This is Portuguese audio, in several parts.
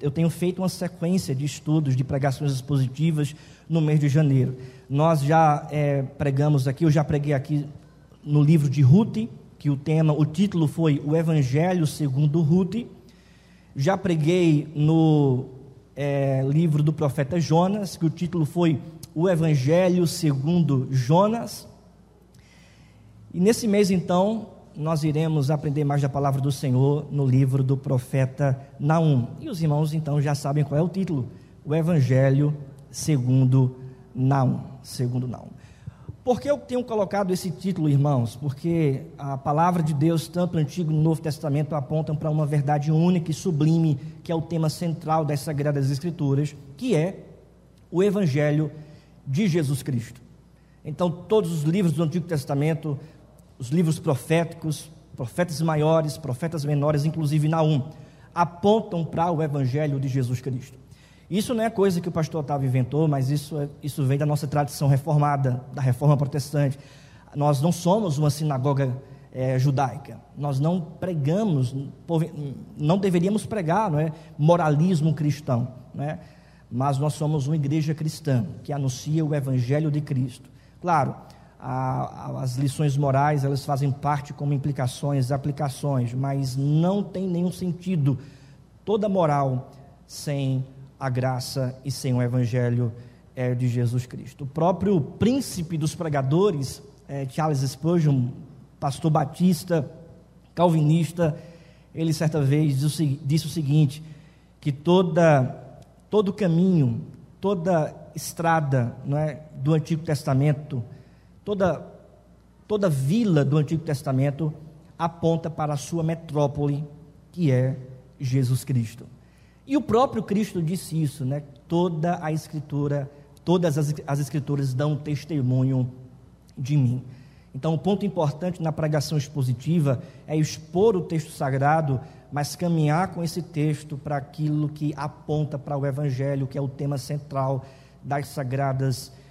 Eu tenho feito uma sequência de estudos de pregações expositivas no mês de janeiro. Nós já é, pregamos aqui, eu já preguei aqui no livro de Ruth, que o tema, o título foi O Evangelho segundo Ruth. Já preguei no é, livro do profeta Jonas, que o título foi O Evangelho segundo Jonas. E nesse mês, então, nós iremos aprender mais da palavra do Senhor no livro do profeta Naum. E os irmãos então já sabem qual é o título: O Evangelho segundo Naum, segundo Naum. Por que eu tenho colocado esse título, irmãos? Porque a palavra de Deus, tanto no Antigo e no Novo Testamento, apontam para uma verdade única e sublime, que é o tema central das Sagradas Escrituras, que é o Evangelho de Jesus Cristo. Então, todos os livros do Antigo Testamento os livros proféticos, profetas maiores, profetas menores, inclusive Naum, apontam para o Evangelho de Jesus Cristo. Isso não é coisa que o pastor Otávio inventou, mas isso, é, isso vem da nossa tradição reformada, da reforma protestante. Nós não somos uma sinagoga é, judaica. Nós não pregamos, não deveríamos pregar, não é, moralismo cristão, não é? Mas nós somos uma igreja cristã que anuncia o evangelho de Cristo. Claro, a, as lições morais elas fazem parte como implicações, aplicações, mas não tem nenhum sentido toda moral sem a graça e sem o evangelho é, de Jesus Cristo. O próprio príncipe dos pregadores, é, Charles Spurgeon, pastor batista, calvinista, ele certa vez disse o seguinte, que toda todo caminho, toda estrada, não é, do Antigo Testamento Toda, toda vila do Antigo Testamento aponta para a sua metrópole, que é Jesus Cristo. E o próprio Cristo disse isso, né? Toda a Escritura, todas as, as Escrituras dão testemunho de mim. Então, o ponto importante na pregação expositiva é expor o texto sagrado, mas caminhar com esse texto para aquilo que aponta para o Evangelho, que é o tema central das Sagradas Escrituras.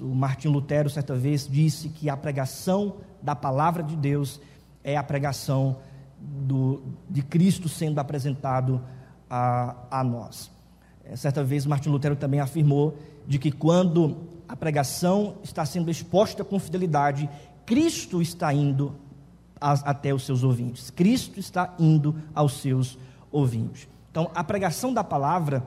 O Martim Lutero, certa vez, disse que a pregação da palavra de Deus é a pregação do, de Cristo sendo apresentado a, a nós. É, certa vez, Martim Lutero também afirmou de que quando a pregação está sendo exposta com fidelidade, Cristo está indo até os seus ouvintes. Cristo está indo aos seus ouvintes. Então, a pregação da palavra,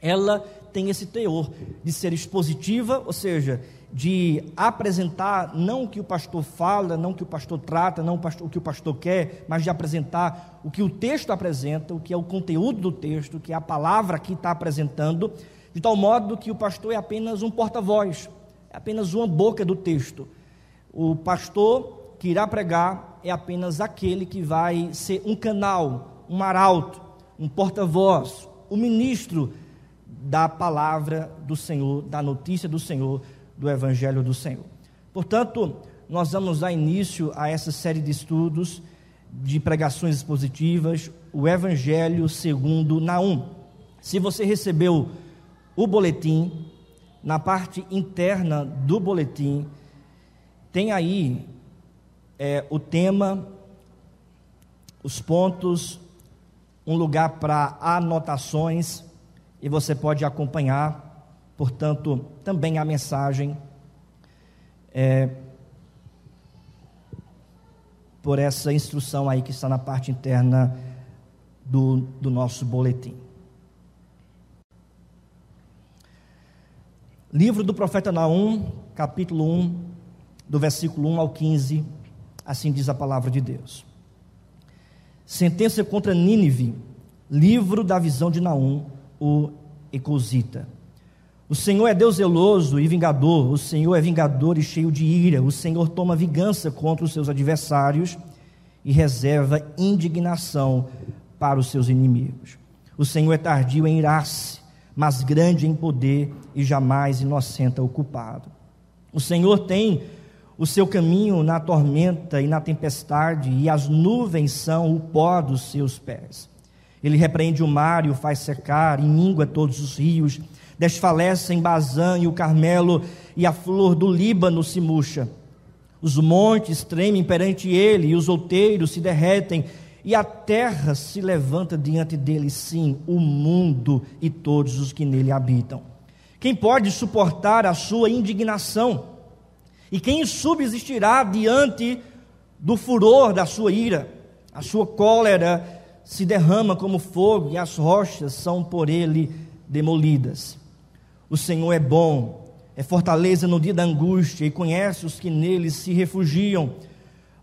ela tem esse teor de ser expositiva, ou seja, de apresentar não o que o pastor fala, não o que o pastor trata, não o, que o pastor quer, mas de apresentar o que o texto apresenta, o que é o conteúdo do texto, o que é a palavra que está apresentando, de tal modo que o pastor é apenas um porta-voz, é apenas uma boca do texto. O pastor que irá pregar é apenas aquele que vai ser um canal, um arauto, um porta-voz, o ministro da palavra do Senhor, da notícia do Senhor, do Evangelho do Senhor. Portanto, nós vamos dar início a essa série de estudos de pregações expositivas, o Evangelho segundo Naum. Se você recebeu o boletim, na parte interna do boletim, tem aí é, o tema, os pontos, um lugar para anotações e você pode acompanhar, portanto, também a mensagem é, por essa instrução aí que está na parte interna do, do nosso boletim. Livro do profeta Naum, capítulo 1, do versículo 1 ao 15, assim diz a palavra de Deus. Sentença contra Nínive, livro da visão de Naum, o Ecosita. O Senhor é Deus zeloso e vingador, o Senhor é vingador e cheio de ira, o Senhor toma vingança contra os seus adversários e reserva indignação para os seus inimigos. O Senhor é tardio em irar-se, mas grande em poder e jamais inocenta o culpado. O Senhor tem o seu caminho na tormenta e na tempestade, e as nuvens são o pó dos seus pés. Ele repreende o mar e o faz secar, mingua todos os rios, desfalece em Bazã e o Carmelo, e a flor do Líbano se murcha. Os montes tremem perante ele, e os outeiros se derretem, e a terra se levanta diante dele, sim, o mundo e todos os que nele habitam. Quem pode suportar a sua indignação? E quem subsistirá diante do furor da sua ira? A sua cólera se derrama como fogo e as rochas são por ele demolidas. O Senhor é bom, é fortaleza no dia da angústia e conhece os que nele se refugiam.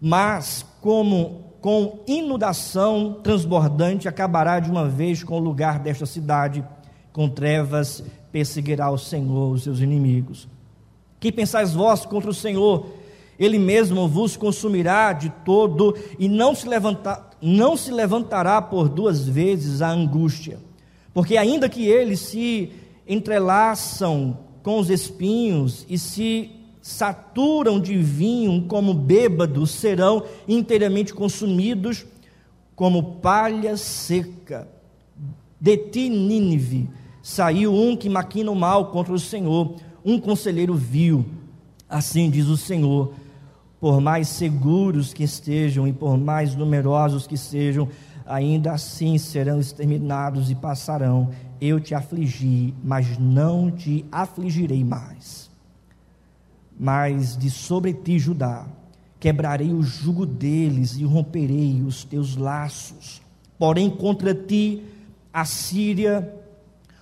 Mas, como com inundação transbordante, acabará de uma vez com o lugar desta cidade, com trevas perseguirá o Senhor os seus inimigos. Que pensais vós contra o Senhor? Ele mesmo vos consumirá de todo e não se, levantar, não se levantará por duas vezes a angústia. Porque ainda que eles se entrelaçam com os espinhos e se saturam de vinho como bêbados, serão inteiramente consumidos como palha seca. De ti, Nínive, saiu um que maquina o mal contra o Senhor, um conselheiro vil. Assim diz o Senhor: por mais seguros que estejam e por mais numerosos que sejam, ainda assim serão exterminados e passarão. Eu te afligi, mas não te afligirei mais mas de sobre ti, Judá, quebrarei o jugo deles e romperei os teus laços. Porém, contra ti, a Síria,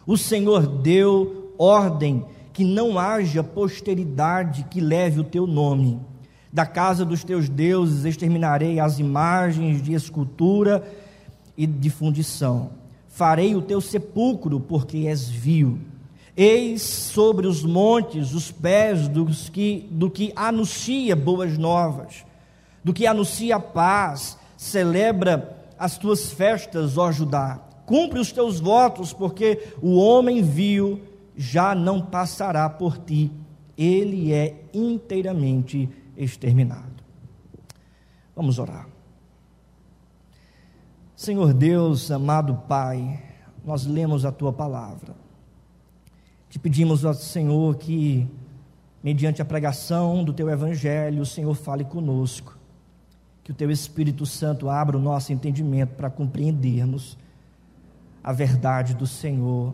o Senhor deu ordem que não haja posteridade que leve o teu nome. Da casa dos teus deuses exterminarei as imagens de escultura e de fundição. Farei o teu sepulcro, porque és vil Eis sobre os montes os pés dos que, do que anuncia boas novas, do que anuncia paz, celebra as tuas festas, ó Judá. Cumpre os teus votos, porque o homem vil já não passará por ti, ele é inteiramente exterminado. Vamos orar. Senhor Deus, amado Pai, nós lemos a tua palavra. Te pedimos Senhor que, mediante a pregação do teu evangelho, o Senhor fale conosco. Que o teu Espírito Santo abra o nosso entendimento para compreendermos a verdade do Senhor.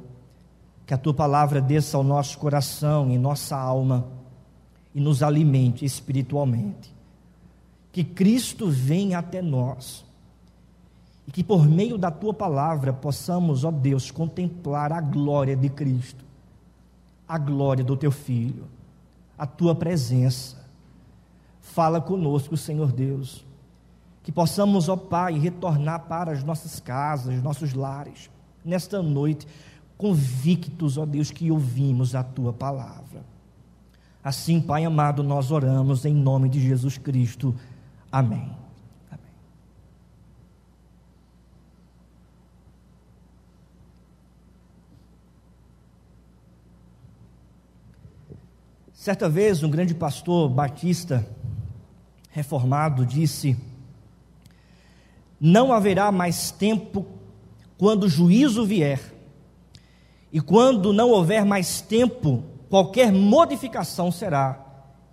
Que a tua palavra desça ao nosso coração e nossa alma e nos alimente espiritualmente. Que Cristo venha até nós e que por meio da tua palavra possamos, ó Deus, contemplar a glória de Cristo a glória do teu filho, a tua presença. Fala conosco, Senhor Deus, que possamos, ó Pai, retornar para as nossas casas, nossos lares, nesta noite, convictos, ó Deus, que ouvimos a tua palavra. Assim, Pai amado, nós oramos em nome de Jesus Cristo. Amém. Certa vez, um grande pastor batista reformado disse: Não haverá mais tempo quando o juízo vier, e quando não houver mais tempo, qualquer modificação será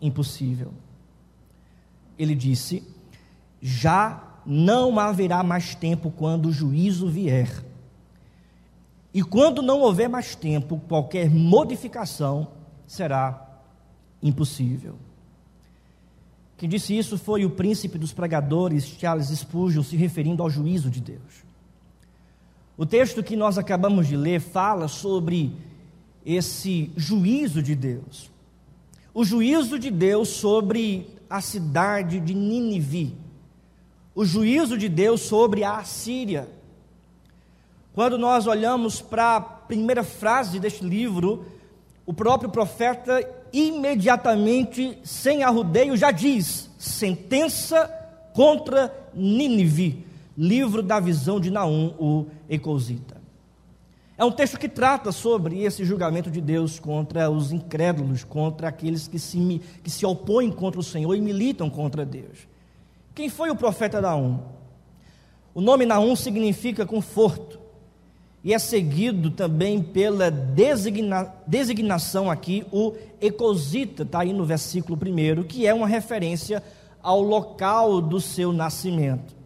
impossível. Ele disse: Já não haverá mais tempo quando o juízo vier. E quando não houver mais tempo, qualquer modificação será impossível. Quem disse isso foi o príncipe dos pregadores, Charles Spurgeon, se referindo ao juízo de Deus. O texto que nós acabamos de ler fala sobre esse juízo de Deus. O juízo de Deus sobre a cidade de Nínive. O juízo de Deus sobre a Assíria. Quando nós olhamos para a primeira frase deste livro, o próprio profeta imediatamente, sem arrudeio, já diz: sentença contra Nínive, livro da visão de Naum, o Ecosita. É um texto que trata sobre esse julgamento de Deus contra os incrédulos, contra aqueles que se, que se opõem contra o Senhor e militam contra Deus. Quem foi o profeta Naum? O nome Naum significa conforto e é seguido também pela designa, designação aqui, o Ecosita, está aí no versículo 1, que é uma referência ao local do seu nascimento.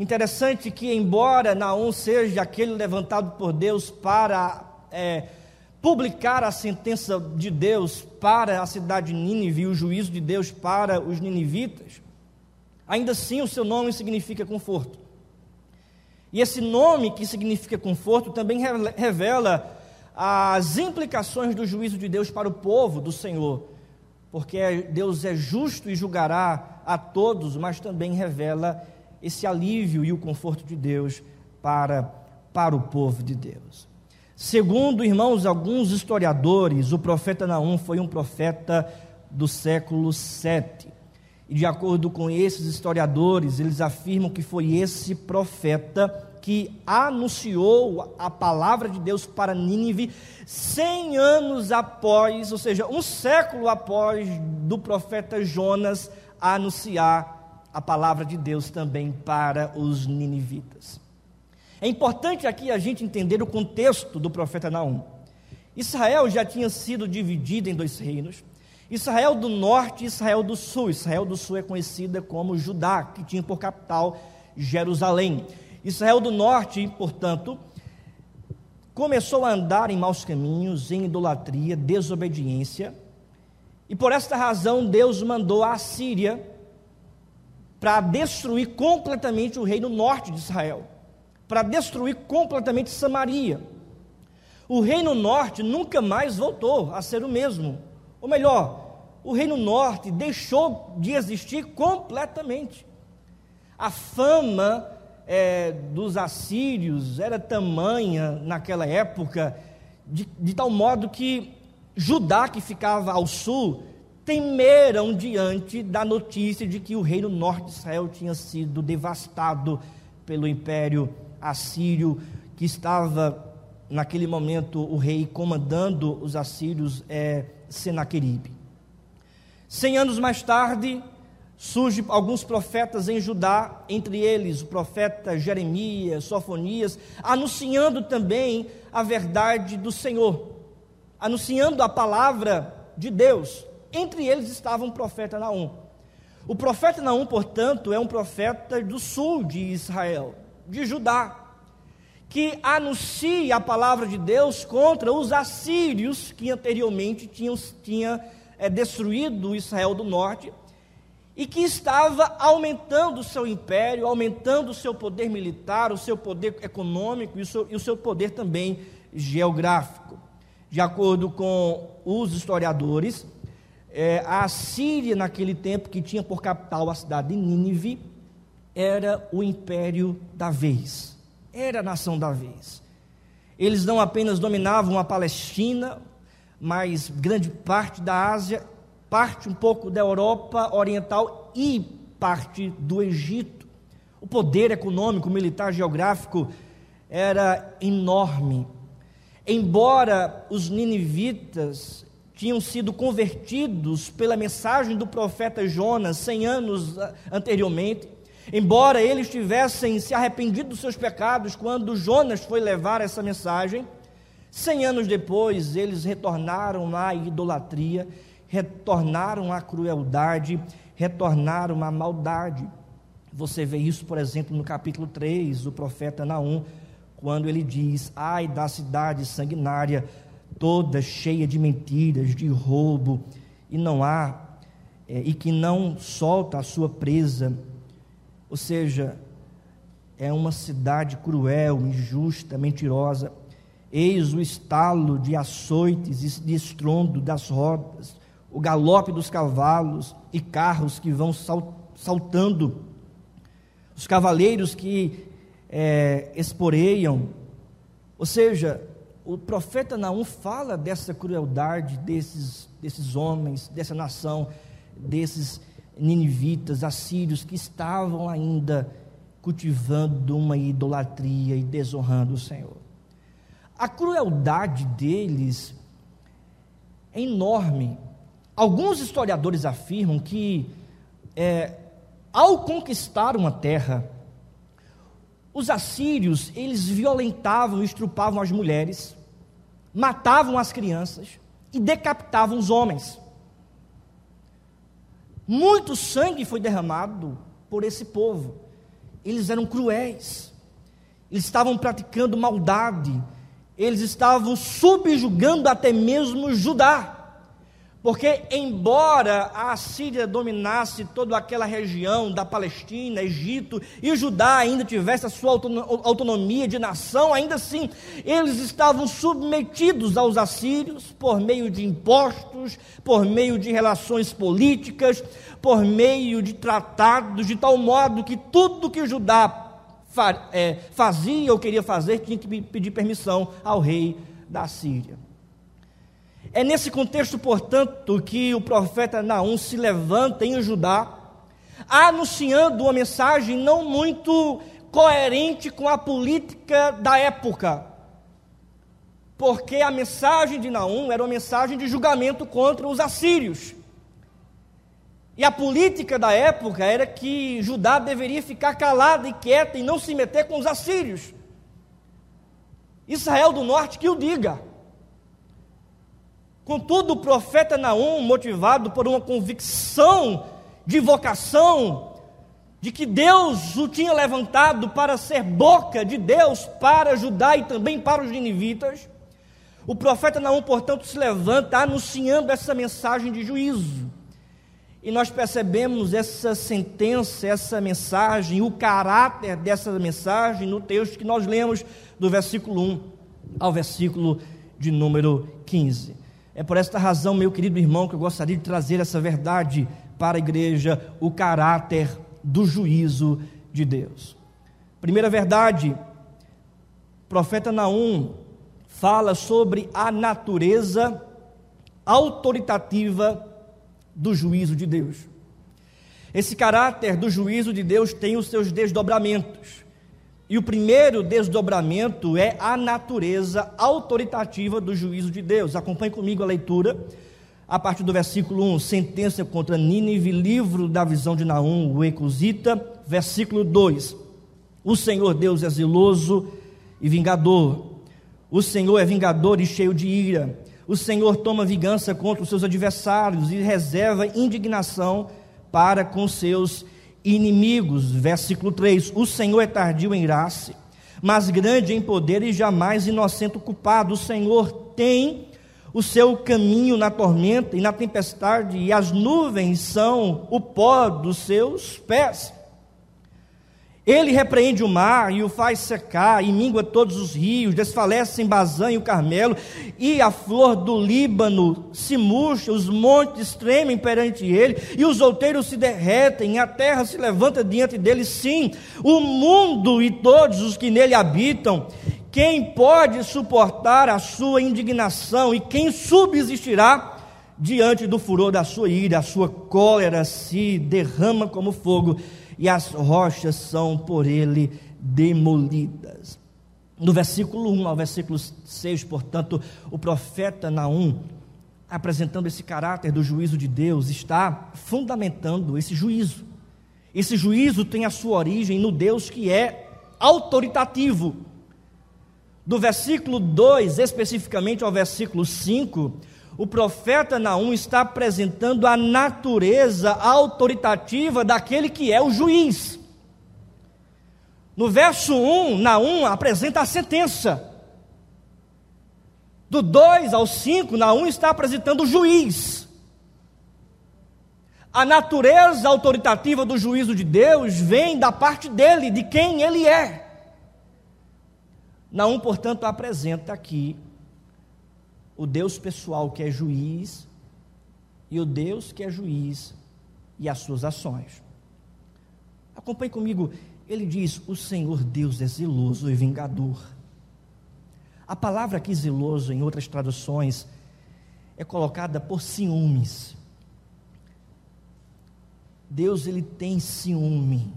Interessante que, embora Naum seja aquele levantado por Deus para é, publicar a sentença de Deus para a cidade de Nínive o juízo de Deus para os ninivitas, ainda assim o seu nome significa conforto. E esse nome que significa conforto também revela as implicações do juízo de Deus para o povo do Senhor, porque Deus é justo e julgará a todos, mas também revela esse alívio e o conforto de Deus para, para o povo de Deus. Segundo, irmãos, alguns historiadores, o profeta Naum foi um profeta do século 7. E de acordo com esses historiadores, eles afirmam que foi esse profeta que anunciou a palavra de Deus para Nínive cem anos após, ou seja, um século após do profeta Jonas anunciar a palavra de Deus também para os ninivitas. É importante aqui a gente entender o contexto do profeta Naum. Israel já tinha sido dividido em dois reinos. Israel do norte e Israel do sul. Israel do sul é conhecida como Judá, que tinha por capital Jerusalém. Israel do norte, portanto, começou a andar em maus caminhos, em idolatria, desobediência, e por esta razão Deus mandou a Síria para destruir completamente o reino norte de Israel para destruir completamente Samaria. O reino norte nunca mais voltou a ser o mesmo. Ou melhor, o reino norte deixou de existir completamente. A fama é, dos assírios era tamanha naquela época, de, de tal modo que Judá, que ficava ao sul, temeram diante da notícia de que o reino norte de Israel tinha sido devastado pelo império assírio que estava naquele momento o rei comandando os assírios é Senaqueribe. Cem anos mais tarde, surgem alguns profetas em Judá, entre eles o profeta Jeremias, Sofonias, anunciando também a verdade do Senhor, anunciando a palavra de Deus. Entre eles estava um profeta Naum. O profeta Naum, portanto, é um profeta do sul de Israel de Judá, que anuncia a palavra de Deus contra os assírios que anteriormente tinham, tinha, é, destruído Israel do norte e que estava aumentando o seu império, aumentando o seu poder militar, o seu poder econômico e o seu, e o seu poder também geográfico. De acordo com os historiadores, é, a Síria, naquele tempo, que tinha por capital a cidade de Nínive, era o império da vez, era a nação da vez. Eles não apenas dominavam a Palestina, mas grande parte da Ásia, parte um pouco da Europa Oriental e parte do Egito. O poder econômico, militar, geográfico era enorme. Embora os ninivitas tinham sido convertidos pela mensagem do profeta Jonas 100 anos anteriormente, Embora eles tivessem se arrependido dos seus pecados quando Jonas foi levar essa mensagem, cem anos depois eles retornaram à idolatria, retornaram à crueldade, retornaram à maldade. Você vê isso, por exemplo, no capítulo 3 do profeta Naum, quando ele diz: Ai da cidade sanguinária, toda cheia de mentiras, de roubo, e não há, é, e que não solta a sua presa ou seja, é uma cidade cruel, injusta, mentirosa. Eis o estalo de açoites e de estrondo das rodas, o galope dos cavalos e carros que vão saltando, os cavaleiros que é, esporeiam. Ou seja, o profeta Naum fala dessa crueldade desses, desses homens, dessa nação, desses ninivitas, assírios, que estavam ainda cultivando uma idolatria e desonrando o Senhor. A crueldade deles é enorme. Alguns historiadores afirmam que, é, ao conquistar uma terra, os assírios eles violentavam e estrupavam as mulheres, matavam as crianças e decapitavam os homens. Muito sangue foi derramado por esse povo. eles eram cruéis, eles estavam praticando maldade, eles estavam subjugando até mesmo Judá. Porque, embora a Síria dominasse toda aquela região da Palestina, Egito, e Judá ainda tivesse a sua autonomia de nação, ainda assim, eles estavam submetidos aos assírios por meio de impostos, por meio de relações políticas, por meio de tratados, de tal modo que tudo que Judá é, fazia ou queria fazer tinha que pedir permissão ao rei da Síria. É nesse contexto, portanto, que o profeta Naum se levanta em Judá, anunciando uma mensagem não muito coerente com a política da época. Porque a mensagem de Naum era uma mensagem de julgamento contra os assírios. E a política da época era que Judá deveria ficar calada e quieta e não se meter com os assírios. Israel do norte que o diga. Contudo, o profeta Naum, motivado por uma convicção de vocação, de que Deus o tinha levantado para ser boca de Deus para Judá e também para os ninivitas, o profeta Naum, portanto, se levanta anunciando essa mensagem de juízo. E nós percebemos essa sentença, essa mensagem, o caráter dessa mensagem no texto que nós lemos do versículo 1 ao versículo de número 15. É por esta razão, meu querido irmão, que eu gostaria de trazer essa verdade para a igreja, o caráter do juízo de Deus. Primeira verdade, o profeta Naum fala sobre a natureza autoritativa do juízo de Deus. Esse caráter do juízo de Deus tem os seus desdobramentos. E o primeiro desdobramento é a natureza autoritativa do juízo de Deus. Acompanhe comigo a leitura, a partir do versículo 1, sentença contra Nínive, livro da visão de Naum, o Ecusita, versículo 2. O Senhor Deus é zeloso e vingador. O Senhor é vingador e cheio de ira. O Senhor toma vingança contra os seus adversários e reserva indignação para com seus inimigos. Versículo 3: O Senhor é tardio em graça, mas grande em poder e jamais inocente o culpado. O Senhor tem o seu caminho na tormenta e na tempestade, e as nuvens são o pó dos seus pés. Ele repreende o mar e o faz secar, e mingua todos os rios, desfalece em Bazã e o Carmelo, e a flor do Líbano se murcha, os montes tremem perante ele, e os outeiros se derretem, e a terra se levanta diante dele. Sim, o mundo e todos os que nele habitam. Quem pode suportar a sua indignação e quem subsistirá diante do furor da sua ira? A sua cólera se derrama como fogo e as rochas são por ele demolidas. No versículo 1 ao versículo 6, portanto, o profeta Naum, apresentando esse caráter do juízo de Deus, está fundamentando esse juízo. Esse juízo tem a sua origem no Deus que é autoritativo. Do versículo 2, especificamente ao versículo 5, o profeta Naum está apresentando a natureza autoritativa daquele que é o juiz. No verso 1, Naum apresenta a sentença. Do 2 ao 5, Naum está apresentando o juiz. A natureza autoritativa do juízo de Deus vem da parte dele, de quem ele é. Naum, portanto, apresenta aqui o Deus pessoal que é juiz e o Deus que é juiz e as suas ações. Acompanhe comigo, ele diz: O Senhor Deus é zeloso e vingador. A palavra aqui zeloso, em outras traduções, é colocada por ciúmes. Deus ele tem ciúme.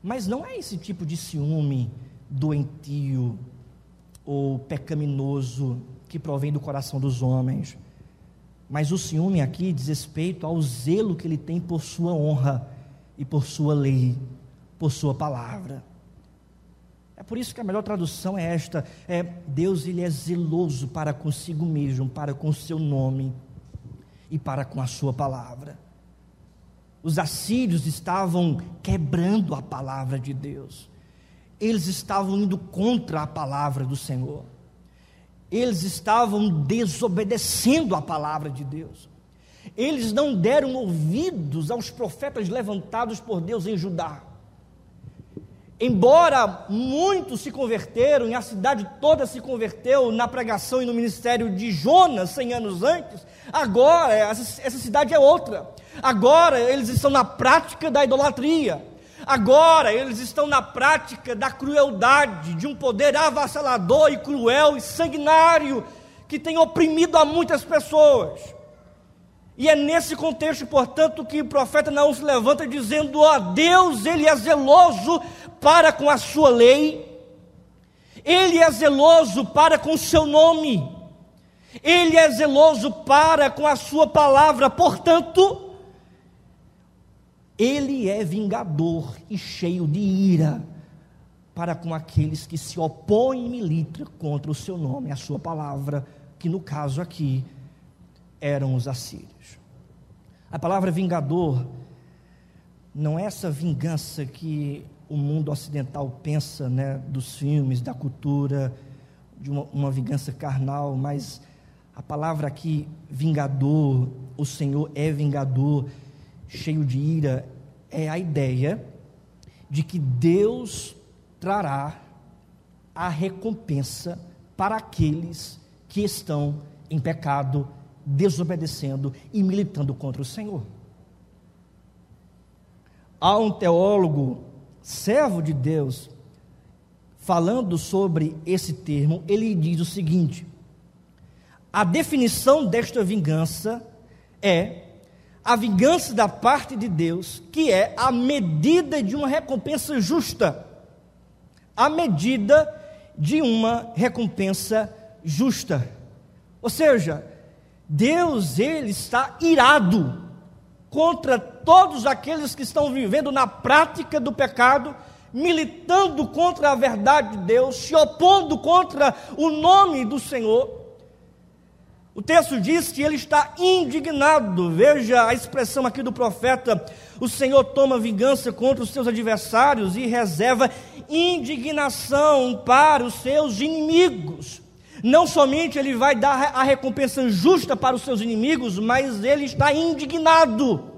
Mas não é esse tipo de ciúme doentio ou pecaminoso que provém do coração dos homens. Mas o ciúme aqui diz respeito ao zelo que ele tem por sua honra e por sua lei, por sua palavra. É por isso que a melhor tradução é esta: é Deus ele é zeloso para consigo mesmo, para com o seu nome e para com a sua palavra. os assírios estavam quebrando a palavra de Deus, eles estavam indo contra a palavra do Senhor, eles estavam desobedecendo a palavra de Deus, eles não deram ouvidos aos profetas levantados por Deus em Judá. Embora muitos se converteram, e a cidade toda se converteu na pregação e no ministério de Jonas, 100 anos antes, agora essa, essa cidade é outra. Agora eles estão na prática da idolatria. Agora eles estão na prática da crueldade, de um poder avassalador e cruel e sanguinário que tem oprimido a muitas pessoas. E é nesse contexto, portanto, que o profeta Naum se levanta dizendo: ó, Deus, ele é zeloso para com a sua lei, ele é zeloso para com o seu nome, ele é zeloso para com a sua palavra, portanto, ele é vingador e cheio de ira para com aqueles que se opõem e militam contra o seu nome, a sua palavra, que no caso aqui eram os assírios. A palavra vingador não é essa vingança que o mundo ocidental pensa, né, dos filmes, da cultura, de uma, uma vingança carnal, mas a palavra aqui, vingador, o Senhor é vingador, cheio de ira, é a ideia de que Deus trará a recompensa para aqueles que estão em pecado desobedecendo e militando contra o Senhor. Há um teólogo, servo de Deus, falando sobre esse termo, ele diz o seguinte: a definição desta vingança é a vingança da parte de Deus, que é a medida de uma recompensa justa. A medida de uma recompensa justa. Ou seja, Deus ele está irado contra todos aqueles que estão vivendo na prática do pecado, militando contra a verdade de Deus, se opondo contra o nome do Senhor. O texto diz que ele está indignado. Veja a expressão aqui do profeta: o Senhor toma vingança contra os seus adversários e reserva indignação para os seus inimigos. Não somente ele vai dar a recompensa justa para os seus inimigos, mas ele está indignado.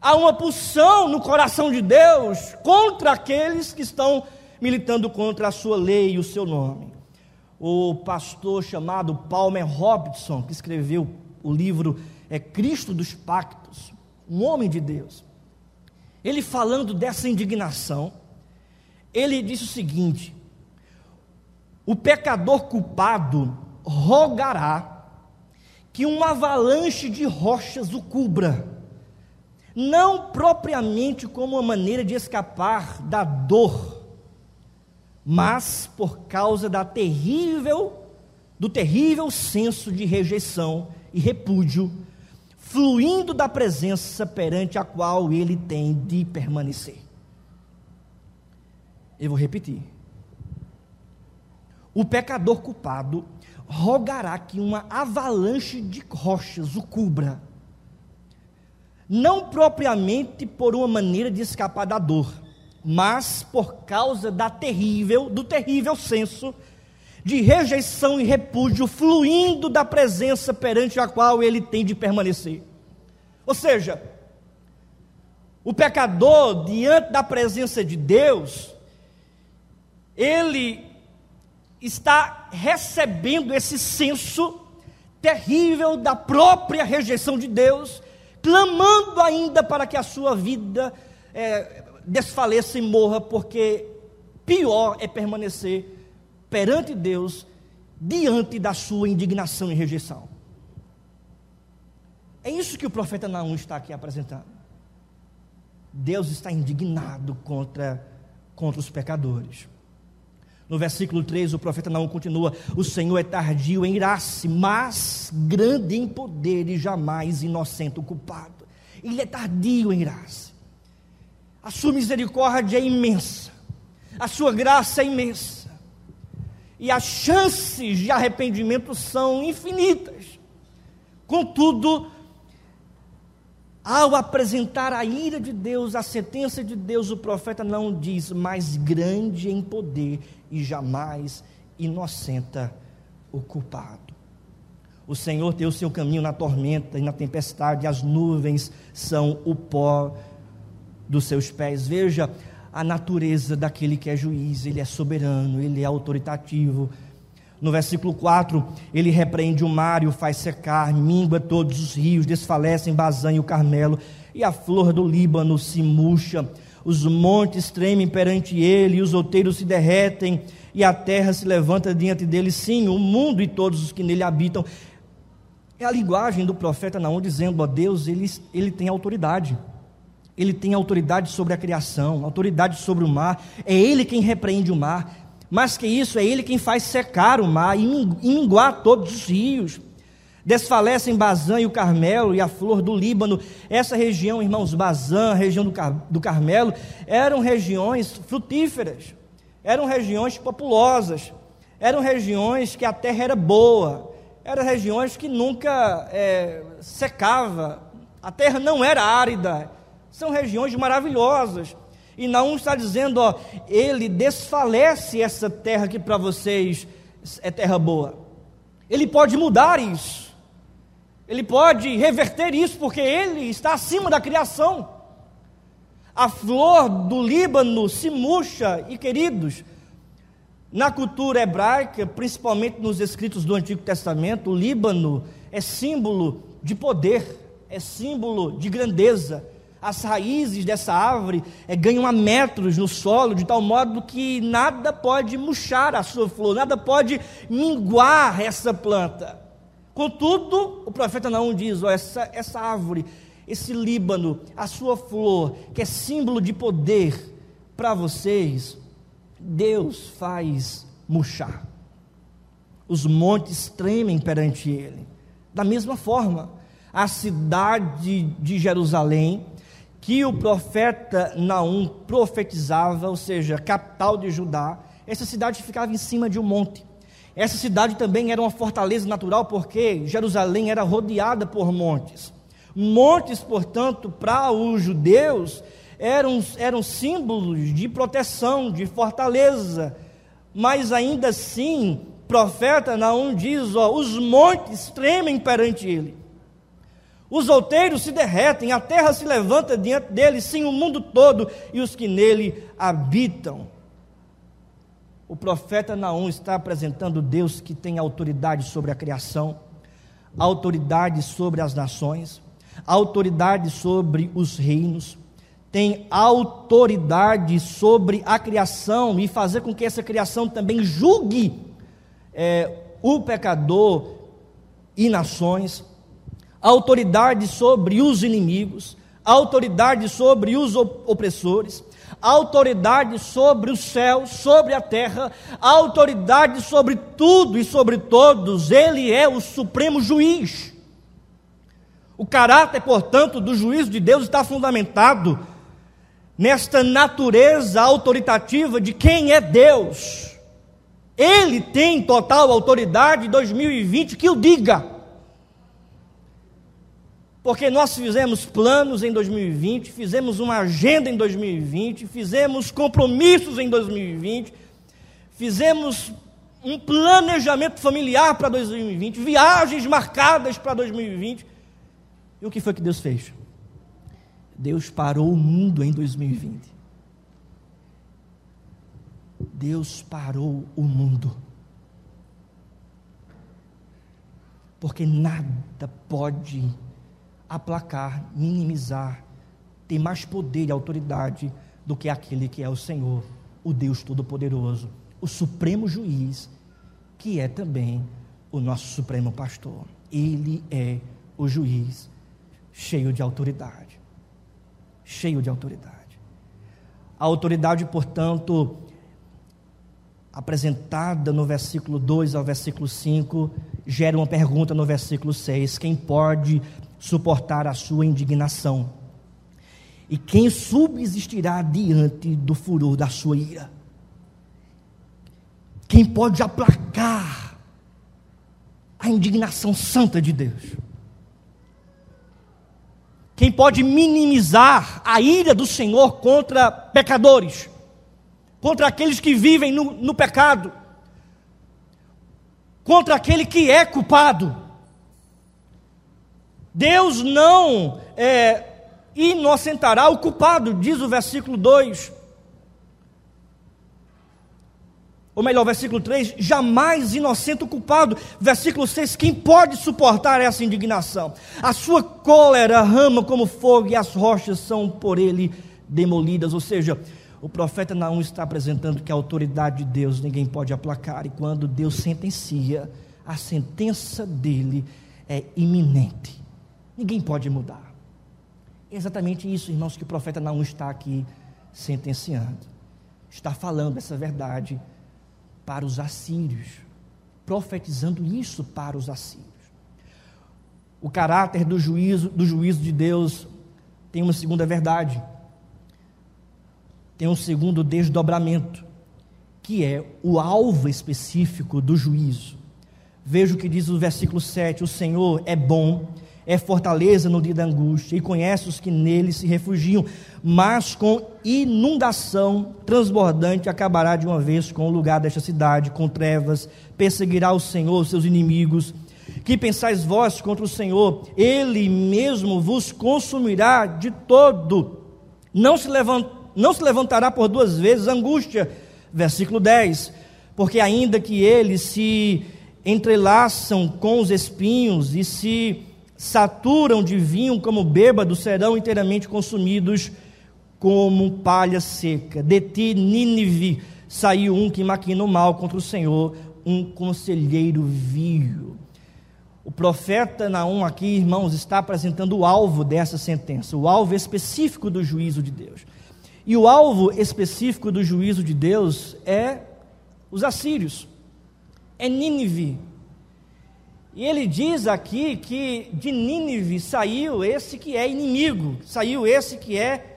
Há uma pulsão no coração de Deus contra aqueles que estão militando contra a sua lei e o seu nome. O pastor chamado Palmer Robinson, que escreveu o livro é Cristo dos Pactos, um homem de Deus. Ele falando dessa indignação, ele disse o seguinte: o pecador culpado rogará que uma avalanche de rochas o cubra, não propriamente como uma maneira de escapar da dor, mas por causa da terrível do terrível senso de rejeição e repúdio fluindo da presença perante a qual ele tem de permanecer. Eu vou repetir o pecador culpado rogará que uma avalanche de rochas o cubra, não propriamente por uma maneira de escapar da dor, mas por causa da terrível, do terrível senso de rejeição e repúdio fluindo da presença perante a qual ele tem de permanecer. Ou seja, o pecador diante da presença de Deus, ele está recebendo esse senso terrível da própria rejeição de Deus, clamando ainda para que a sua vida é, desfaleça e morra, porque pior é permanecer perante Deus diante da sua indignação e rejeição. É isso que o profeta Naum está aqui apresentando. Deus está indignado contra, contra os pecadores. No versículo 3, o profeta Naum continua: O Senhor é tardio em irar-se, mas grande em poder e jamais inocente o culpado. Ele é tardio em irar-se. A sua misericórdia é imensa, a sua graça é imensa, e as chances de arrependimento são infinitas. Contudo, Ao apresentar a ira de Deus, a sentença de Deus, o profeta não diz mais grande em poder e jamais inocenta o culpado. O Senhor tem o seu caminho na tormenta e na tempestade, as nuvens são o pó dos seus pés. Veja a natureza daquele que é juiz, ele é soberano, ele é autoritativo. No versículo 4, ele repreende o mar e o faz secar, mingua todos os rios, desfalecem Bazã e o Carmelo, e a flor do Líbano se murcha, os montes tremem perante ele, e os outeiros se derretem, e a terra se levanta diante dele, sim, o mundo e todos os que nele habitam. É a linguagem do profeta Naum dizendo: a Deus, ele, ele tem autoridade. Ele tem autoridade sobre a criação, autoridade sobre o mar. É ele quem repreende o mar. Mais que isso, é ele quem faz secar o mar e minguar todos os rios. Desfalecem Bazã e o Carmelo e a flor do Líbano. Essa região, irmãos, Bazã, região do, Car do Carmelo, eram regiões frutíferas, eram regiões populosas, eram regiões que a terra era boa, eram regiões que nunca é, secava, a terra não era árida, são regiões maravilhosas. E Naum está dizendo, ó, ele desfalece essa terra que para vocês é terra boa. Ele pode mudar isso. Ele pode reverter isso, porque ele está acima da criação. A flor do Líbano se murcha, e queridos, na cultura hebraica, principalmente nos escritos do Antigo Testamento, o Líbano é símbolo de poder, é símbolo de grandeza, as raízes dessa árvore é, ganham a metros no solo, de tal modo que nada pode murchar a sua flor, nada pode minguar essa planta. Contudo, o profeta Naum diz: ó, essa, essa árvore, esse Líbano, a sua flor, que é símbolo de poder para vocês, Deus faz murchar. Os montes tremem perante ele. Da mesma forma, a cidade de Jerusalém que o profeta Naum profetizava, ou seja, capital de Judá, essa cidade ficava em cima de um monte. Essa cidade também era uma fortaleza natural, porque Jerusalém era rodeada por montes. Montes, portanto, para os judeus, eram, eram símbolos de proteção, de fortaleza. Mas ainda assim, profeta Naum diz: ó, os montes tremem perante ele. Os outeiros se derretem, a terra se levanta diante dele, sim, o mundo todo e os que nele habitam. O profeta Naum está apresentando Deus que tem autoridade sobre a criação, autoridade sobre as nações, autoridade sobre os reinos, tem autoridade sobre a criação e fazer com que essa criação também julgue é, o pecador e nações autoridade sobre os inimigos, autoridade sobre os opressores, autoridade sobre o céu, sobre a terra, autoridade sobre tudo e sobre todos. Ele é o supremo juiz. O caráter, portanto, do juízo de Deus está fundamentado nesta natureza autoritativa de quem é Deus. Ele tem total autoridade 2020 que o diga. Porque nós fizemos planos em 2020, fizemos uma agenda em 2020, fizemos compromissos em 2020, fizemos um planejamento familiar para 2020, viagens marcadas para 2020. E o que foi que Deus fez? Deus parou o mundo em 2020. Deus parou o mundo. Porque nada pode aplacar, minimizar, tem mais poder e autoridade do que aquele que é o Senhor, o Deus Todo-Poderoso, o Supremo Juiz, que é também o nosso Supremo Pastor. Ele é o juiz cheio de autoridade. Cheio de autoridade. A autoridade, portanto, apresentada no versículo 2 ao versículo 5, gera uma pergunta no versículo 6: quem pode suportar a sua indignação. E quem subsistirá diante do furor da sua ira? Quem pode aplacar a indignação santa de Deus? Quem pode minimizar a ira do Senhor contra pecadores, contra aqueles que vivem no, no pecado, contra aquele que é culpado. Deus não é, inocentará o culpado, diz o versículo 2. Ou melhor, versículo 3, jamais inocente o culpado. Versículo 6, quem pode suportar essa indignação? A sua cólera rama como fogo e as rochas são por ele demolidas. Ou seja, o profeta Naum está apresentando que a autoridade de Deus ninguém pode aplacar. E quando Deus sentencia, a sentença dele é iminente. Ninguém pode mudar. É exatamente isso, irmãos, que o profeta Naum está aqui sentenciando. Está falando essa verdade para os assírios, profetizando isso para os assírios. O caráter do juízo, do juízo de Deus tem uma segunda verdade. Tem um segundo desdobramento, que é o alvo específico do juízo. Veja o que diz o versículo 7: O Senhor é bom é fortaleza no dia da angústia e conhece os que nele se refugiam, mas com inundação transbordante acabará de uma vez com o lugar desta cidade, com trevas, perseguirá o Senhor seus inimigos. Que pensais vós contra o Senhor? Ele mesmo vos consumirá de todo. Não se, levant, não se levantará por duas vezes angústia. Versículo 10. Porque ainda que eles se entrelaçam com os espinhos e se saturam de vinho como bêbados, serão inteiramente consumidos como palha seca. De ti, Nínive, saiu um que maquina o mal contra o Senhor, um conselheiro vil. O profeta Naum aqui, irmãos, está apresentando o alvo dessa sentença, o alvo específico do juízo de Deus. E o alvo específico do juízo de Deus é os assírios, é Nínive, e ele diz aqui que de Nínive saiu esse que é inimigo, saiu esse que é,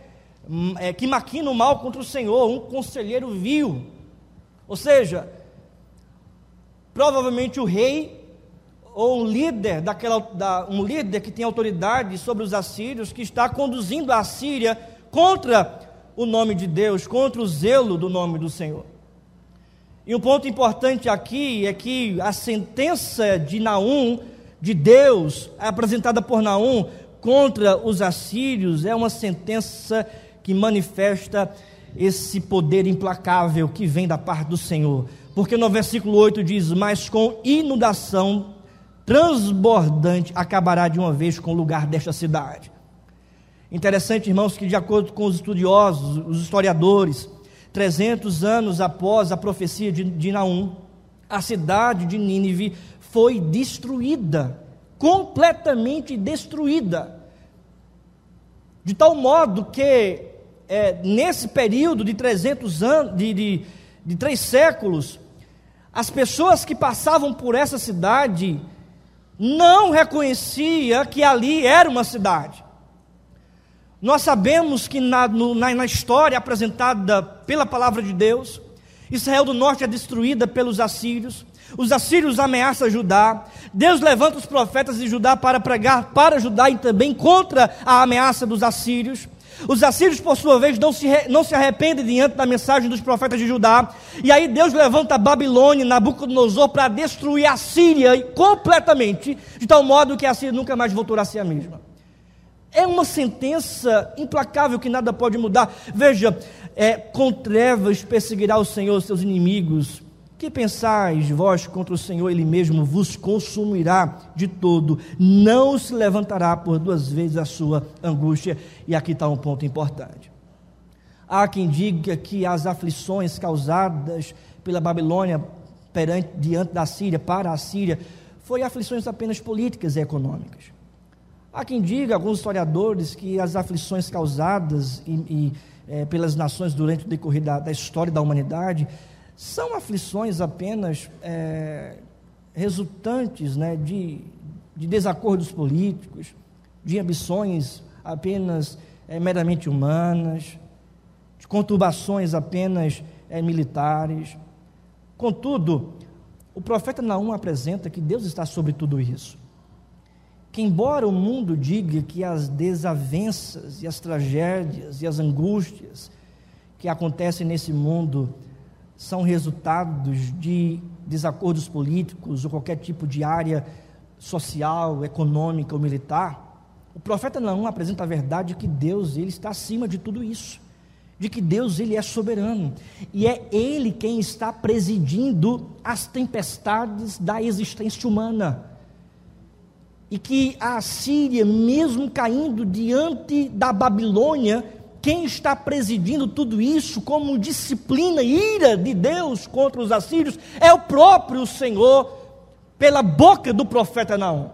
hum, é que maquina o mal contra o Senhor, um conselheiro vil. Ou seja, provavelmente o rei ou um líder daquela, da, um líder que tem autoridade sobre os assírios que está conduzindo a Síria contra o nome de Deus, contra o zelo do nome do Senhor. E um ponto importante aqui é que a sentença de Naum, de Deus, apresentada por Naum contra os assírios, é uma sentença que manifesta esse poder implacável que vem da parte do Senhor. Porque no versículo 8 diz: Mas com inundação transbordante acabará de uma vez com o lugar desta cidade. Interessante, irmãos, que de acordo com os estudiosos, os historiadores, 300 anos após a profecia de, de Naum, a cidade de Nínive foi destruída, completamente destruída. De tal modo que, é, nesse período de 300 anos, de, de, de três séculos, as pessoas que passavam por essa cidade não reconhecia que ali era uma cidade. Nós sabemos que na, no, na, na história apresentada pela palavra de Deus, Israel do Norte é destruída pelos assírios, os assírios ameaçam Judá, Deus levanta os profetas de Judá para pregar para Judá e também contra a ameaça dos assírios. Os assírios, por sua vez, não se, não se arrependem diante da mensagem dos profetas de Judá. E aí Deus levanta Babilônia, Nabucodonosor, para destruir a Síria completamente, de tal modo que a Síria nunca mais voltou a ser a mesma. É uma sentença implacável que nada pode mudar. Veja, é, com trevas perseguirá o Senhor seus inimigos. Que pensais vós contra o Senhor, Ele mesmo vos consumirá de todo, não se levantará por duas vezes a sua angústia. E aqui está um ponto importante. Há quem diga que as aflições causadas pela Babilônia perante, diante da Síria, para a Síria, foi aflições apenas políticas e econômicas. Há quem diga, alguns historiadores, que as aflições causadas e, e, é, pelas nações durante o decorrer da, da, história da humanidade são aflições apenas é, resultantes né, de, de, desacordos políticos, de ambições apenas é, meramente humanas, de conturbações apenas militares. Contudo, o profeta Naum apresenta que Deus está sobre tudo isso que, embora o mundo diga que as desavenças e as tragédias e as angústias que acontecem nesse mundo são resultados de desacordos políticos ou qualquer tipo de área social, econômica ou militar, o profeta não apresenta a verdade de que Deus ele está acima de tudo isso, de que Deus ele é soberano e é ele quem está presidindo as tempestades da existência humana e que a Síria, mesmo caindo diante da Babilônia, quem está presidindo tudo isso como disciplina ira de Deus contra os assírios é o próprio Senhor, pela boca do profeta Naum.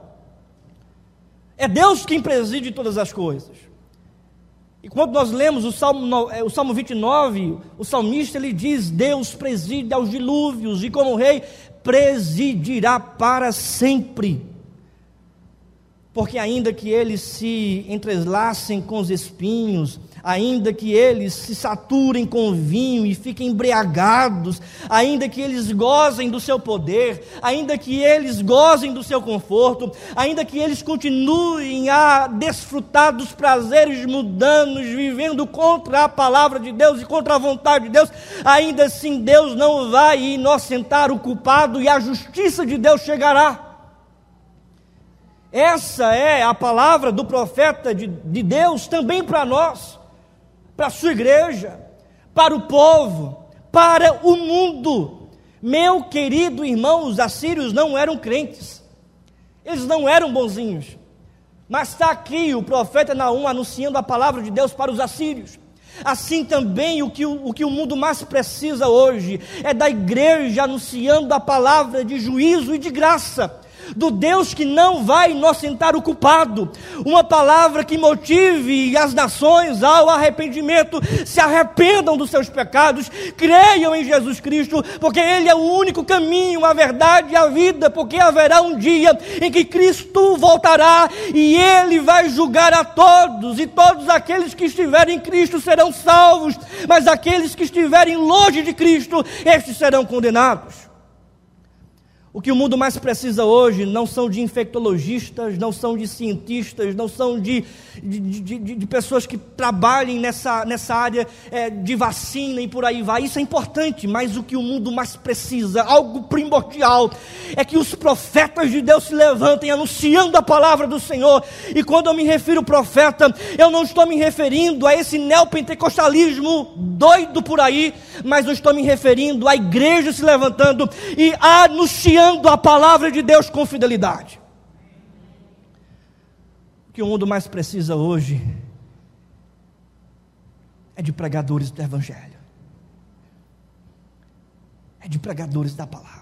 É Deus quem preside todas as coisas. E quando nós lemos o Salmo, é, o Salmo 29, o salmista ele diz: Deus preside aos dilúvios e como rei presidirá para sempre porque ainda que eles se entrelacem com os espinhos, ainda que eles se saturem com vinho e fiquem embriagados, ainda que eles gozem do seu poder, ainda que eles gozem do seu conforto, ainda que eles continuem a desfrutar dos prazeres mundanos, vivendo contra a palavra de Deus e contra a vontade de Deus, ainda assim Deus não vai inocentar o culpado e a justiça de Deus chegará. Essa é a palavra do profeta de, de Deus também para nós, para a sua igreja, para o povo, para o mundo. Meu querido irmão, os assírios não eram crentes, eles não eram bonzinhos, mas está aqui o profeta Naum anunciando a palavra de Deus para os assírios. Assim também o que o, o que o mundo mais precisa hoje é da igreja anunciando a palavra de juízo e de graça do Deus que não vai inocentar o culpado, uma palavra que motive as nações ao arrependimento, se arrependam dos seus pecados, creiam em Jesus Cristo, porque Ele é o único caminho, a verdade e a vida, porque haverá um dia em que Cristo voltará e Ele vai julgar a todos, e todos aqueles que estiverem em Cristo serão salvos, mas aqueles que estiverem longe de Cristo, estes serão condenados. O que o mundo mais precisa hoje não são de infectologistas, não são de cientistas, não são de, de, de, de pessoas que trabalhem nessa, nessa área é, de vacina e por aí vai. Isso é importante, mas o que o mundo mais precisa, algo primordial, é que os profetas de Deus se levantem anunciando a palavra do Senhor. E quando eu me refiro profeta, eu não estou me referindo a esse neopentecostalismo doido por aí, mas eu estou me referindo à igreja se levantando e anunciando anunciando a palavra de Deus com fidelidade. O que o mundo mais precisa hoje é de pregadores do Evangelho, é de pregadores da palavra.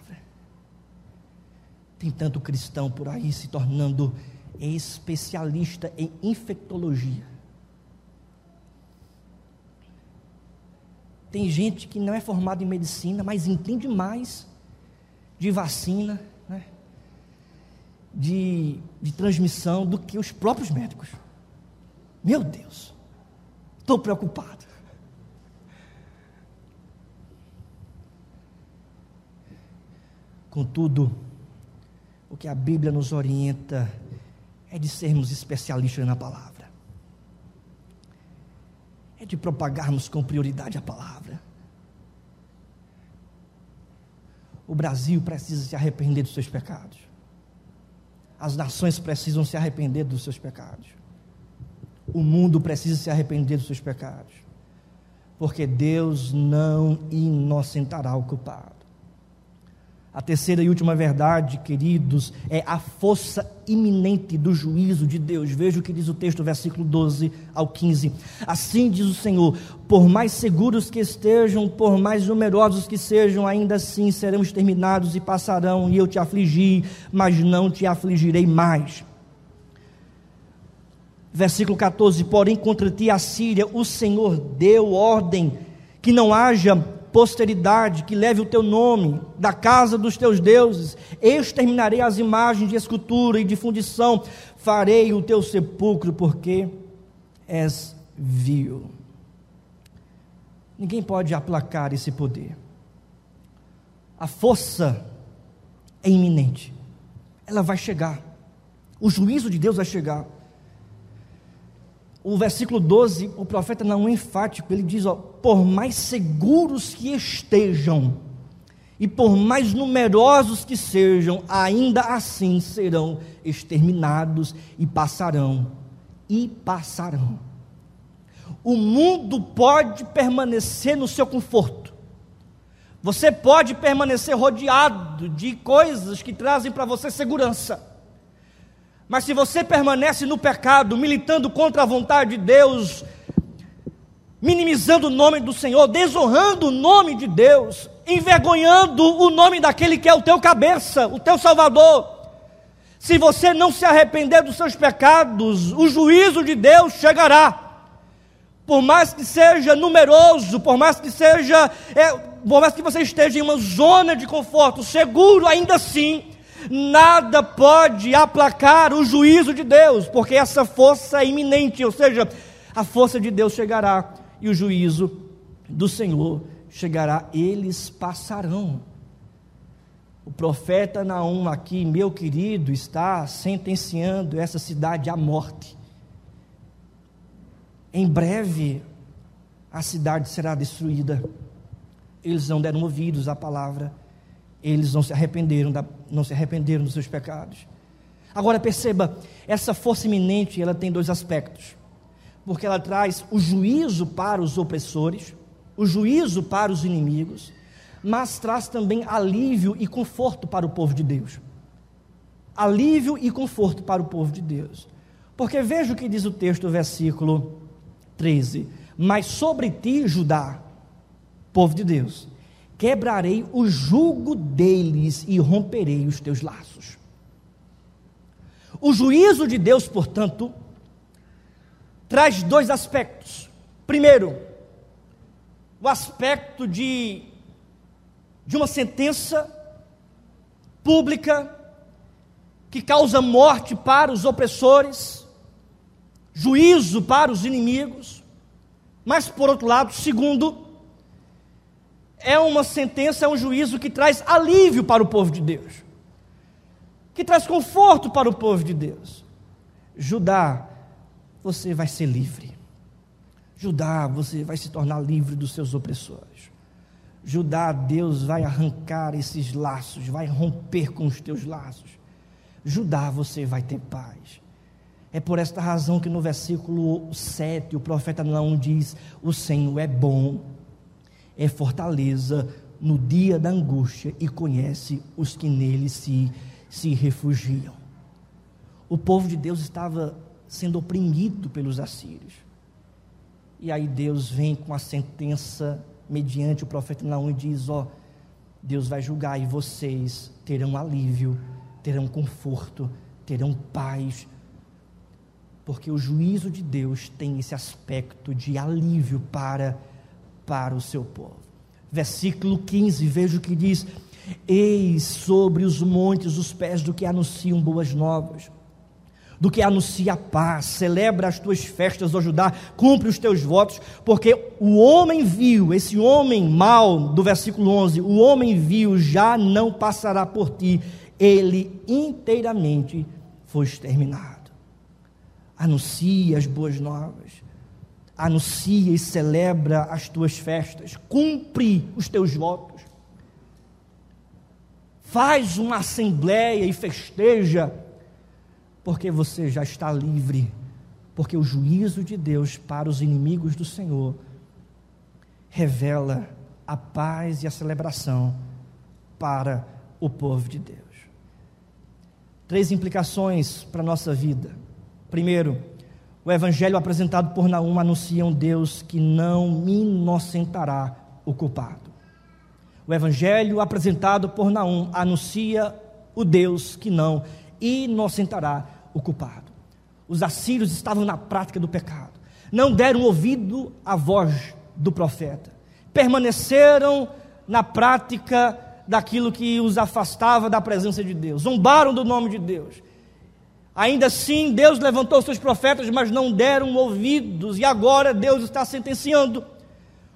Tem tanto cristão por aí se tornando especialista em infectologia. Tem gente que não é formada em medicina, mas entende mais de vacina, né? de, de transmissão do que os próprios médicos. Meu Deus, estou preocupado. Contudo, o que a Bíblia nos orienta é de sermos especialistas na palavra, é de propagarmos com prioridade a palavra. O Brasil precisa se arrepender dos seus pecados. As nações precisam se arrepender dos seus pecados. O mundo precisa se arrepender dos seus pecados. Porque Deus não inocentará o culpado. A terceira e última verdade, queridos, é a força iminente do juízo de Deus. Veja o que diz o texto, versículo 12 ao 15. Assim diz o Senhor: por mais seguros que estejam, por mais numerosos que sejam, ainda assim serão exterminados e passarão, e eu te afligi, mas não te afligirei mais. Versículo 14: Porém, contra ti, a Síria, o Senhor deu ordem que não haja posteridade que leve o teu nome da casa dos teus deuses. Exterminarei as imagens de escultura e de fundição. Farei o teu sepulcro, porque és vil. Ninguém pode aplacar esse poder. A força é iminente. Ela vai chegar. O juízo de Deus vai chegar. O versículo 12, o profeta não é enfático, ele diz: ó, por mais seguros que estejam, e por mais numerosos que sejam, ainda assim serão exterminados e passarão, e passarão. O mundo pode permanecer no seu conforto, você pode permanecer rodeado de coisas que trazem para você segurança, mas se você permanece no pecado, militando contra a vontade de Deus, minimizando o nome do Senhor, desonrando o nome de Deus, envergonhando o nome daquele que é o teu cabeça, o teu Salvador. Se você não se arrepender dos seus pecados, o juízo de Deus chegará. Por mais que seja numeroso, por mais que seja, é, por mais que você esteja em uma zona de conforto, seguro, ainda assim, nada pode aplacar o juízo de Deus, porque essa força é iminente, ou seja, a força de Deus chegará e o juízo do Senhor chegará, eles passarão. O profeta Naum aqui, meu querido, está sentenciando essa cidade à morte. Em breve a cidade será destruída. Eles não deram ouvidos à palavra, eles não se arrependeram, da, não se arrependeram dos seus pecados. Agora perceba, essa força iminente, ela tem dois aspectos porque ela traz o juízo para os opressores, o juízo para os inimigos, mas traz também alívio e conforto para o povo de Deus. Alívio e conforto para o povo de Deus. Porque veja o que diz o texto, versículo 13: Mas sobre ti, Judá, povo de Deus, quebrarei o jugo deles e romperei os teus laços. O juízo de Deus, portanto, traz dois aspectos. Primeiro, o aspecto de, de uma sentença pública que causa morte para os opressores, juízo para os inimigos. Mas, por outro lado, segundo, é uma sentença, é um juízo que traz alívio para o povo de Deus, que traz conforto para o povo de Deus. Judá você vai ser livre. Judá, você vai se tornar livre dos seus opressores. Judá, Deus vai arrancar esses laços, vai romper com os teus laços. Judá, você vai ter paz. É por esta razão que no versículo 7 o profeta não diz: O Senhor é bom, é fortaleza no dia da angústia e conhece os que nele se, se refugiam. O povo de Deus estava sendo oprimido pelos assírios. E aí Deus vem com a sentença mediante o profeta Naum e diz: Ó, Deus vai julgar e vocês terão alívio, terão conforto, terão paz, porque o juízo de Deus tem esse aspecto de alívio para, para o seu povo. Versículo 15, veja o que diz: Eis sobre os montes os pés do que anunciam boas novas do que anuncia a paz, celebra as tuas festas, ó Judá, cumpre os teus votos, porque o homem viu, esse homem mau, do versículo 11, o homem viu, já não passará por ti, ele inteiramente foi exterminado. Anuncia as boas novas, anuncia e celebra as tuas festas, cumpre os teus votos, faz uma assembleia e festeja, porque você já está livre, porque o juízo de Deus para os inimigos do Senhor revela a paz e a celebração para o povo de Deus. Três implicações para a nossa vida. Primeiro, o evangelho apresentado por Naum anuncia um Deus que não inocentará o culpado. O evangelho apresentado por Naum anuncia o Deus que não inocentará o culpado. Os assírios estavam na prática do pecado, não deram ouvido à voz do profeta, permaneceram na prática daquilo que os afastava da presença de Deus, zombaram do nome de Deus. Ainda assim, Deus levantou seus profetas, mas não deram ouvidos, e agora Deus está sentenciando.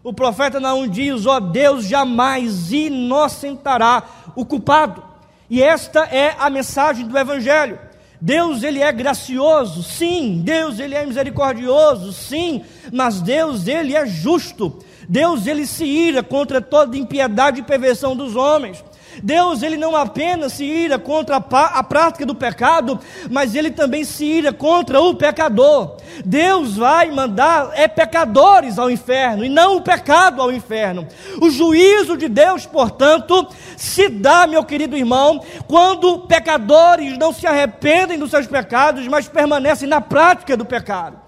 O profeta não diz: Ó Deus jamais inocentará o culpado. E esta é a mensagem do Evangelho. Deus ele é gracioso, sim. Deus ele é misericordioso, sim. Mas Deus ele é justo. Deus ele se ira contra toda impiedade e perversão dos homens. Deus ele não apenas se ira contra a, prática do pecado, mas ele também se ira contra o pecador. Deus vai mandar é pecadores ao inferno e não o pecado ao inferno. O juízo de Deus, portanto, se dá, meu querido irmão, quando pecadores não se arrependem dos seus pecados, mas permanecem na prática do pecado.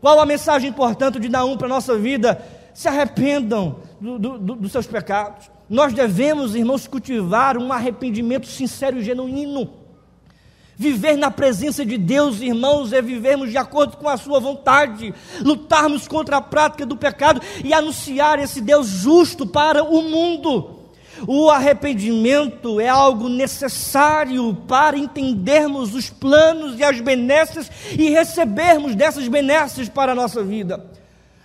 Qual a mensagem, portanto, de Naum para a nossa vida? Se arrependam do, do, do, dos seus pecados. Nós devemos, irmãos, cultivar um arrependimento sincero e genuíno. Viver na presença de Deus, irmãos, é vivermos de acordo com a Sua vontade, lutarmos contra a prática do pecado e anunciar esse Deus justo para o mundo. O arrependimento é algo necessário para entendermos os planos e as benesses e recebermos dessas benesses para a nossa vida.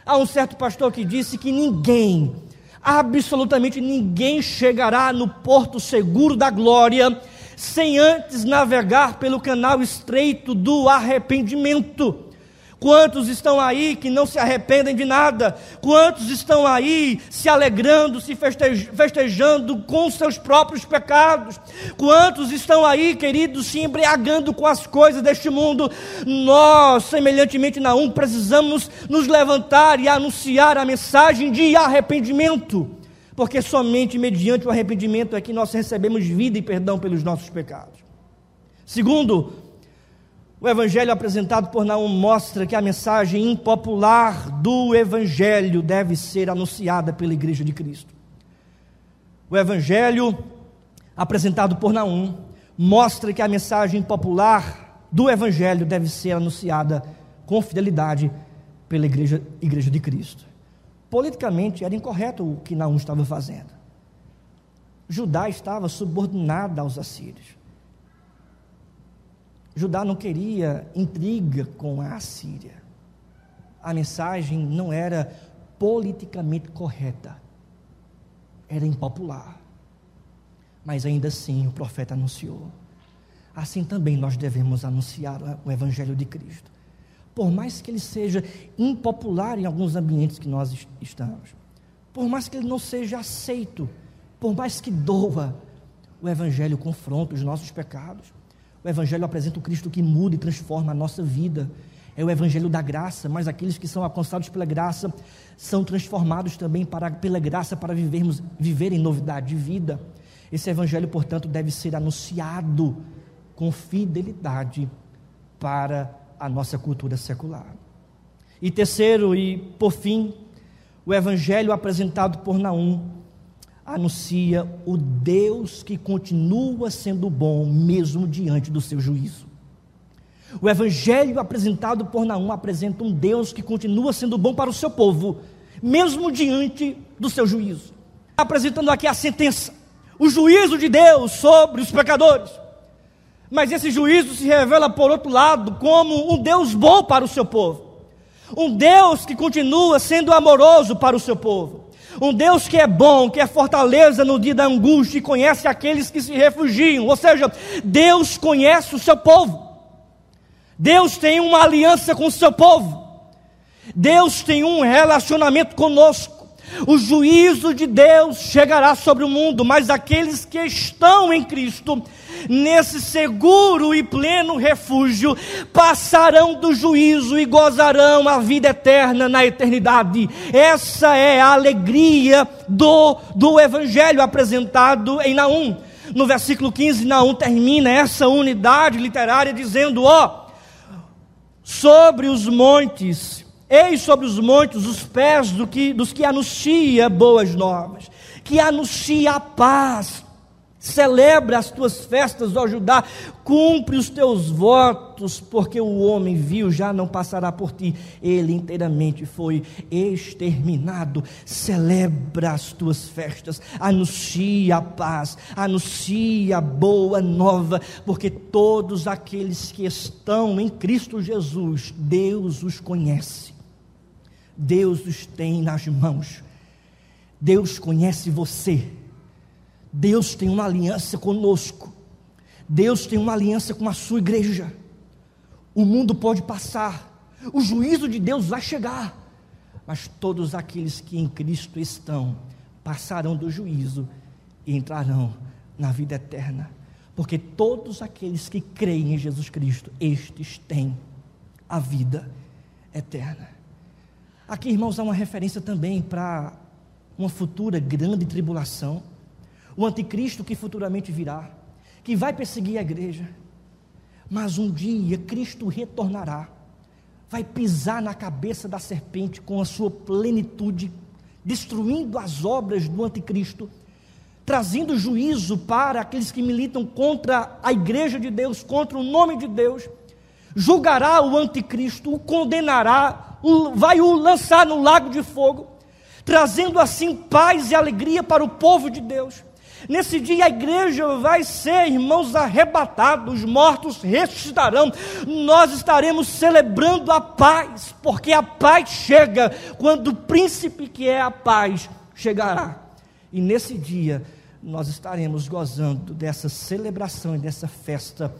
Há um certo pastor que disse que ninguém absolutamente ninguém chegará no porto seguro da glória sem antes navegar pelo canal estreito do arrependimento. Quantos estão aí que não se arrependem de nada? Quantos estão aí se alegrando, se festejando com seus próprios pecados? Quantos estão aí, queridos, se embriagando com as coisas deste mundo? Nós, semelhantemente na um, precisamos nos levantar e anunciar a mensagem de arrependimento, porque somente mediante o arrependimento é que nós recebemos vida e perdão pelos nossos pecados. Segundo, o evangelho apresentado por Naum mostra que a mensagem impopular do evangelho deve ser anunciada pela igreja de Cristo. O evangelho apresentado por Naum mostra que a mensagem popular do evangelho deve ser anunciada com fidelidade pela igreja, igreja de Cristo. Politicamente era incorreto o que Naum estava fazendo. Judá estava subordinada aos assírios. Judá não queria intriga com a Assíria. A mensagem não era politicamente correta, era impopular. Mas ainda assim o profeta anunciou. Assim também nós devemos anunciar o Evangelho de Cristo. Por mais que ele seja impopular em alguns ambientes que nós estamos, por mais que ele não seja aceito, por mais que doa, o Evangelho confronta os nossos pecados. O Evangelho apresenta o Cristo que muda e transforma a nossa vida. É o Evangelho da graça, mas aqueles que são alcançados pela graça são transformados também para, pela graça para vivermos, viver em novidade de vida. Esse Evangelho, portanto, deve ser anunciado com fidelidade para a nossa cultura secular. E terceiro, e por fim, o Evangelho apresentado por Naum anuncia o Deus que continua sendo bom, mesmo diante do seu juízo. O evangelho apresentado por Naum apresenta um Deus que continua sendo bom para o seu povo, mesmo diante do seu juízo. Apresentando aqui a sentença, o juízo de Deus sobre os pecadores. Mas esse juízo se revela, por outro lado, como um Deus bom para o seu povo. Um Deus que continua sendo amoroso para o seu povo. Um Deus que é bom, que é fortaleza no dia da angústia e conhece aqueles que se refugiam. Ou seja, Deus conhece o seu povo. Deus tem uma aliança com o seu povo. Deus tem um relacionamento conosco. O juízo de Deus chegará sobre o mundo, mas aqueles que estão em Cristo, nesse seguro e pleno refúgio, passarão do juízo e gozarão a vida eterna na eternidade. Essa é a alegria do, do evangelho apresentado em Naum. No versículo 15, Naum termina essa unidade literária dizendo: Ó, sobre os montes Eis sobre os montes os pés do que, dos que anuncia boas novas, que anuncia a paz. Celebra as tuas festas, ó Judá, cumpre os teus votos, porque o homem vil já não passará por ti, ele inteiramente foi exterminado. Celebra as tuas festas, anuncia a paz, anuncia a boa nova, porque todos aqueles que estão em Cristo Jesus, Deus os conhece. Deus os tem nas mãos. Deus conhece você. Deus tem uma aliança conosco. Deus tem uma aliança com a sua igreja. O mundo pode passar, o juízo de Deus vai chegar, mas todos aqueles que em Cristo estão passarão do juízo e entrarão na vida eterna, porque todos aqueles que creem em Jesus Cristo, estes têm a vida eterna. Aqui, irmãos, há uma referência também para uma futura grande tribulação, o anticristo que futuramente virá, que vai perseguir a igreja, mas um dia Cristo retornará, vai pisar na cabeça da serpente com a sua plenitude, destruindo as obras do anticristo, trazendo juízo para aqueles que militam contra a igreja de Deus, contra o nome de Deus, julgará o anticristo, o condenará, vai o lançar no lago de fogo, trazendo assim paz e alegria para o povo de Deus. Nesse dia a igreja vai ser, irmãos, arrebatada, os mortos ressuscitarão. Nós estaremos celebrando a paz, porque a paz chega quando o príncipe que é a paz chegará. E nesse dia nós estaremos gozando dessa celebração e dessa festa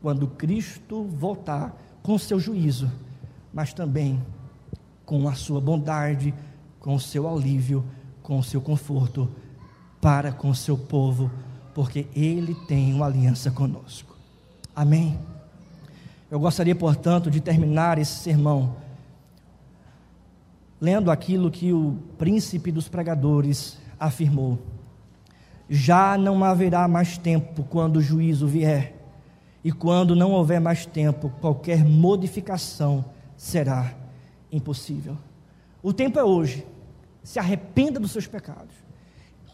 quando Cristo voltar com seu juízo, mas também com a sua bondade, com o seu alívio, com o seu conforto para com o seu povo, porque ele tem uma aliança conosco. Amém. Eu gostaria, portanto, de terminar esse sermão lendo aquilo que o príncipe dos pregadores afirmou. Já não haverá mais tempo quando o juízo vier, e quando não houver mais tempo, qualquer modificação será impossível. O tempo é hoje. Se arrependa dos seus pecados.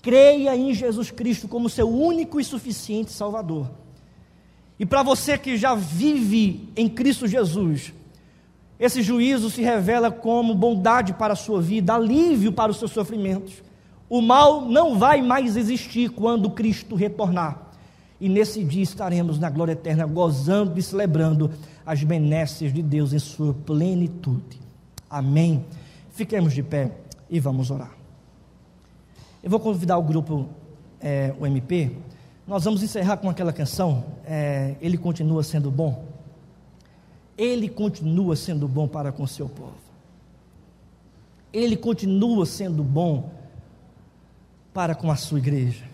Creia em Jesus Cristo como seu único e suficiente Salvador. E para você que já vive em Cristo Jesus, esse juízo se revela como bondade para a sua vida, alívio para os seus sofrimentos. O mal não vai mais existir quando Cristo retornar. E nesse dia estaremos na glória eterna, gozando e celebrando as benesses de Deus em sua plenitude. Amém. Fiquemos de pé e vamos orar. Eu vou convidar o grupo, é, o MP. Nós vamos encerrar com aquela canção. É, Ele continua sendo bom. Ele continua sendo bom para com seu povo. Ele continua sendo bom para com a sua igreja.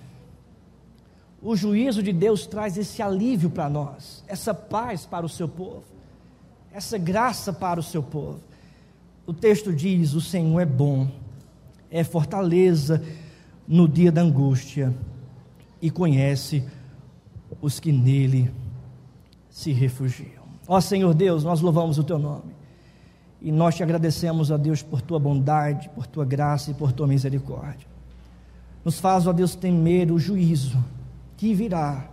O juízo de Deus traz esse alívio para nós, essa paz para o seu povo, essa graça para o seu povo. O texto diz: O Senhor é bom, é fortaleza no dia da angústia e conhece os que nele se refugiam. Ó Senhor Deus, nós louvamos o teu nome. E nós te agradecemos, ó Deus, por tua bondade, por tua graça e por tua misericórdia. Nos faz, ó Deus, temer o juízo que virá,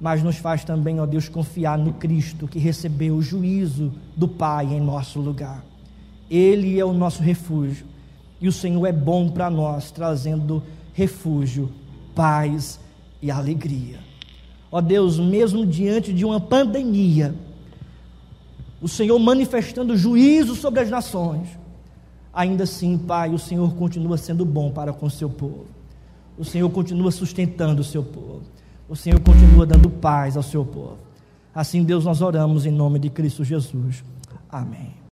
mas nos faz também, ó Deus, confiar no Cristo que recebeu o juízo do Pai em nosso lugar. Ele é o nosso refúgio e o Senhor é bom para nós, trazendo refúgio, paz e alegria. Ó Deus, mesmo diante de uma pandemia, o Senhor manifestando juízo sobre as nações, ainda assim, Pai, o Senhor continua sendo bom para com o seu povo. O Senhor continua sustentando o seu povo. O Senhor continua dando paz ao seu povo. Assim, Deus, nós oramos em nome de Cristo Jesus. Amém.